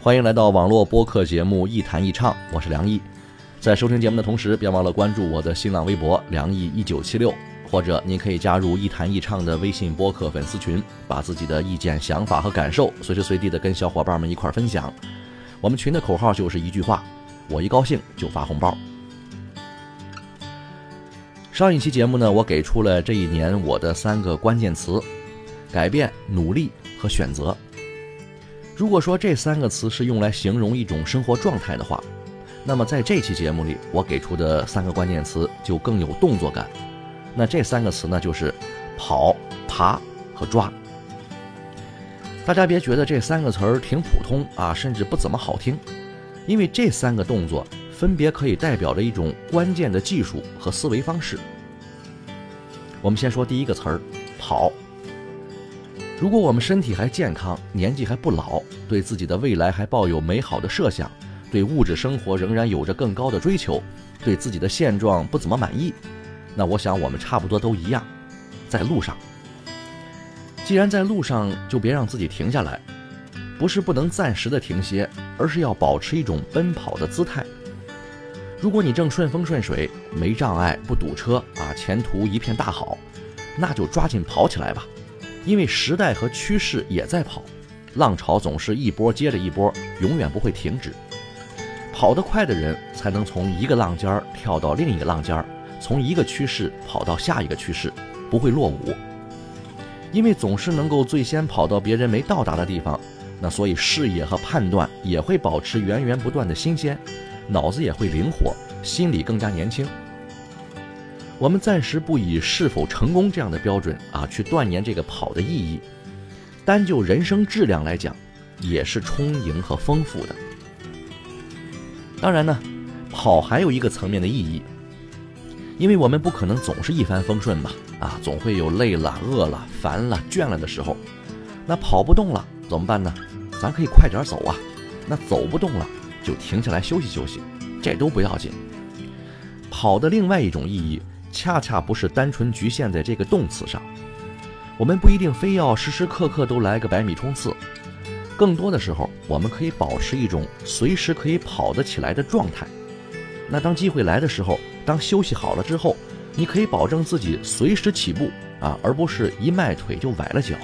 欢迎来到网络播客节目《一弹一唱》，我是梁毅。在收听节目的同时，别忘了关注我的新浪微博“梁毅一九七六”，或者您可以加入“一弹一唱”的微信播客粉丝群，把自己的意见、想法和感受随时随地的跟小伙伴们一块分享。我们群的口号就是一句话：我一高兴就发红包。上一期节目呢，我给出了这一年我的三个关键词：改变、努力和选择。如果说这三个词是用来形容一种生活状态的话，那么在这期节目里，我给出的三个关键词就更有动作感。那这三个词呢，就是跑、爬和抓。大家别觉得这三个词儿挺普通啊，甚至不怎么好听，因为这三个动作分别可以代表着一种关键的技术和思维方式。我们先说第一个词儿，跑。如果我们身体还健康，年纪还不老，对自己的未来还抱有美好的设想，对物质生活仍然有着更高的追求，对自己的现状不怎么满意，那我想我们差不多都一样，在路上。既然在路上，就别让自己停下来，不是不能暂时的停歇，而是要保持一种奔跑的姿态。如果你正顺风顺水，没障碍，不堵车啊，前途一片大好，那就抓紧跑起来吧。因为时代和趋势也在跑，浪潮总是一波接着一波，永远不会停止。跑得快的人才能从一个浪尖儿跳到另一个浪尖儿，从一个趋势跑到下一个趋势，不会落伍。因为总是能够最先跑到别人没到达的地方，那所以视野和判断也会保持源源不断的新鲜，脑子也会灵活，心理更加年轻。我们暂时不以是否成功这样的标准啊去断言这个跑的意义，单就人生质量来讲，也是充盈和丰富的。当然呢，跑还有一个层面的意义，因为我们不可能总是一帆风顺吧，啊，总会有累了、饿了、烦了、倦了的时候。那跑不动了怎么办呢？咱可以快点走啊。那走不动了就停下来休息休息，这都不要紧。跑的另外一种意义。恰恰不是单纯局限在这个动词上，我们不一定非要时时刻刻都来个百米冲刺，更多的时候，我们可以保持一种随时可以跑得起来的状态。那当机会来的时候，当休息好了之后，你可以保证自己随时起步啊，而不是一迈腿就崴了脚。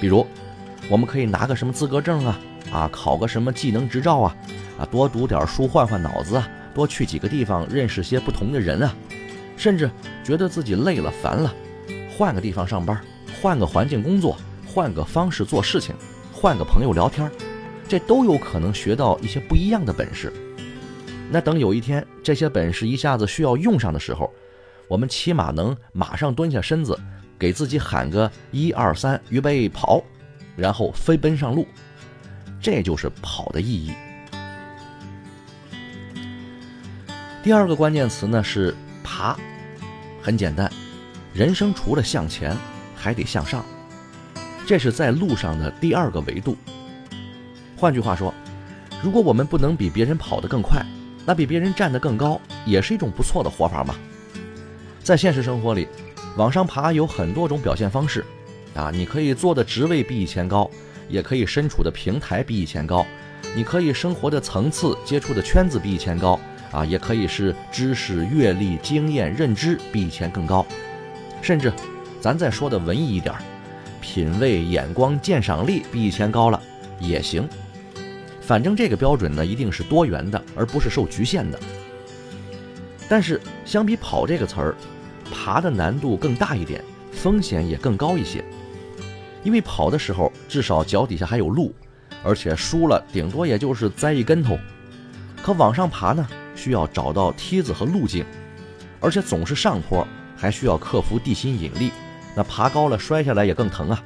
比如，我们可以拿个什么资格证啊，啊，考个什么技能执照啊，啊，多读点书换换脑子啊，多去几个地方认识些不同的人啊。甚至觉得自己累了、烦了，换个地方上班，换个环境工作，换个方式做事情，换个朋友聊天，这都有可能学到一些不一样的本事。那等有一天这些本事一下子需要用上的时候，我们起码能马上蹲下身子，给自己喊个一二三，预备跑，然后飞奔上路。这就是跑的意义。第二个关键词呢是。爬，很简单，人生除了向前，还得向上，这是在路上的第二个维度。换句话说，如果我们不能比别人跑得更快，那比别人站得更高，也是一种不错的活法嘛。在现实生活里，往上爬有很多种表现方式，啊，你可以坐的职位比以前高，也可以身处的平台比以前高，你可以生活的层次、接触的圈子比以前高。啊，也可以是知识、阅历、经验、认知比以前更高，甚至，咱再说的文艺一点，品味、眼光、鉴赏力比以前高了也行。反正这个标准呢，一定是多元的，而不是受局限的。但是，相比跑这个词儿，爬的难度更大一点，风险也更高一些。因为跑的时候，至少脚底下还有路，而且输了顶多也就是栽一跟头。可往上爬呢？需要找到梯子和路径，而且总是上坡，还需要克服地心引力。那爬高了摔下来也更疼啊！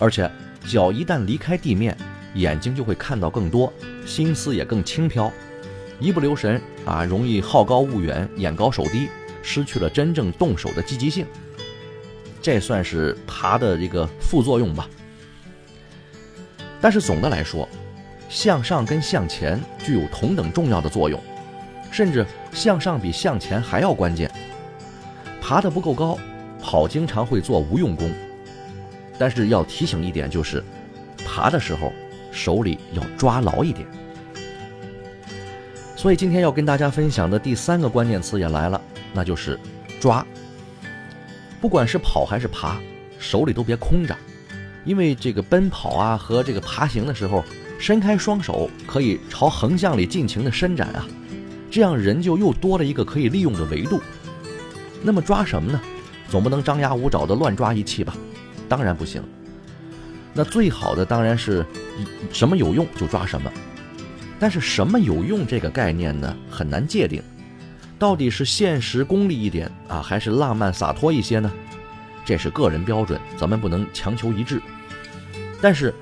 而且脚一旦离开地面，眼睛就会看到更多，心思也更轻飘，一不留神啊，容易好高骛远、眼高手低，失去了真正动手的积极性。这算是爬的这个副作用吧。但是总的来说，向上跟向前具有同等重要的作用，甚至向上比向前还要关键。爬得不够高，跑经常会做无用功。但是要提醒一点，就是爬的时候手里要抓牢一点。所以今天要跟大家分享的第三个关键词也来了，那就是抓。不管是跑还是爬，手里都别空着，因为这个奔跑啊和这个爬行的时候，伸开双手可以朝横向里尽情的伸展啊，这样人就又多了一个可以利用的维度。那么抓什么呢？总不能张牙舞爪的乱抓一气吧？当然不行。那最好的当然是什么有用就抓什么，但是什么有用这个概念呢，很难界定。到底是现实功利一点啊，还是浪漫洒脱一些呢？这是个人标准，咱们不能强求一致。但是，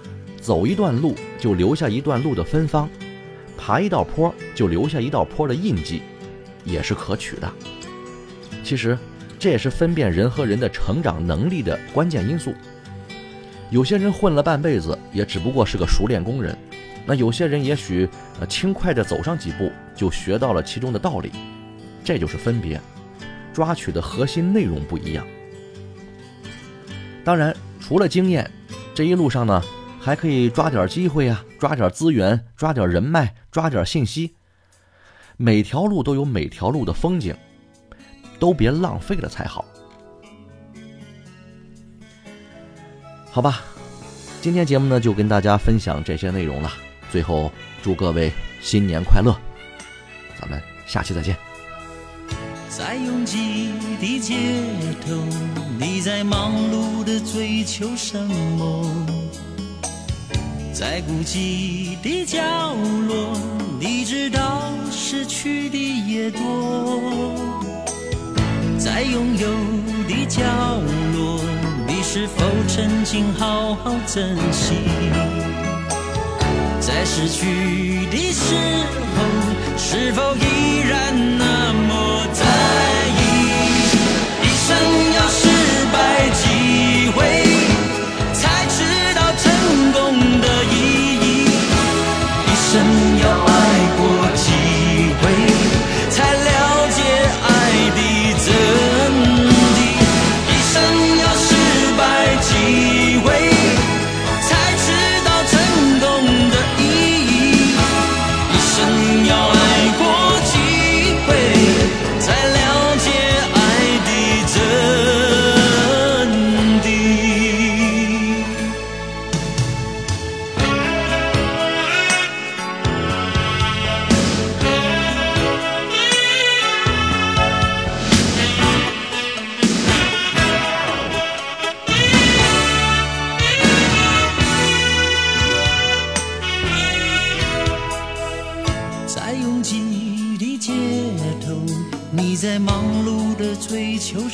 走一段路就留下一段路的芬芳，爬一道坡就留下一道坡的印记，也是可取的。其实，这也是分辨人和人的成长能力的关键因素。有些人混了半辈子，也只不过是个熟练工人；那有些人也许呃轻快地走上几步，就学到了其中的道理。这就是分别，抓取的核心内容不一样。当然，除了经验，这一路上呢，还可以抓点机会啊，抓点资源，抓点人脉，抓点信息。每条路都有每条路的风景，都别浪费了才好。好吧，今天节目呢就跟大家分享这些内容了。最后，祝各位新年快乐，咱们下期再见。在拥挤的街头，你在忙碌的追求什么？在孤寂的角落，你知道失去的也多。在拥有的角落，你是否曾经好好珍惜？在失去的时候，是否依然那么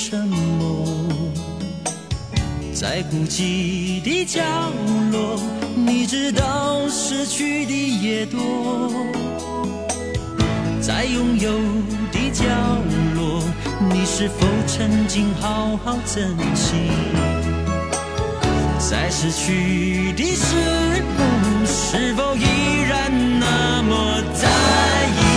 什么？在孤寂的角落，你知道失去的也多。在拥有的角落，你是否曾经好好珍惜？在失去的时候，是否依然那么在意